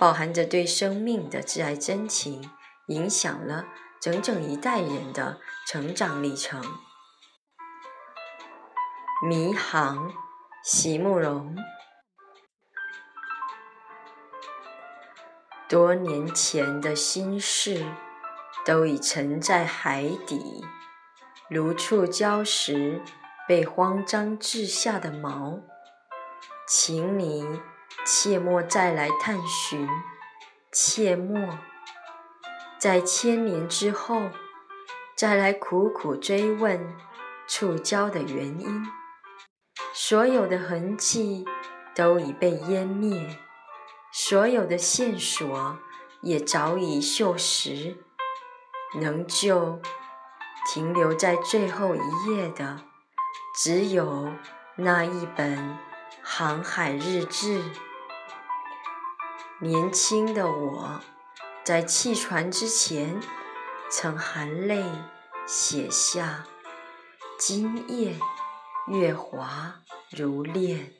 饱含着对生命的挚爱真情，影响了整整一代人的成长历程。迷航，席慕容。多年前的心事，都已沉在海底，如触礁石被慌张掷下的锚。请你。切莫再来探寻，切莫在千年之后再来苦苦追问触礁的原因。所有的痕迹都已被湮灭，所有的线索也早已锈蚀。能救停留在最后一页的，只有那一本航海日志。年轻的我，在弃船之前，曾含泪写下“今夜月华如练”。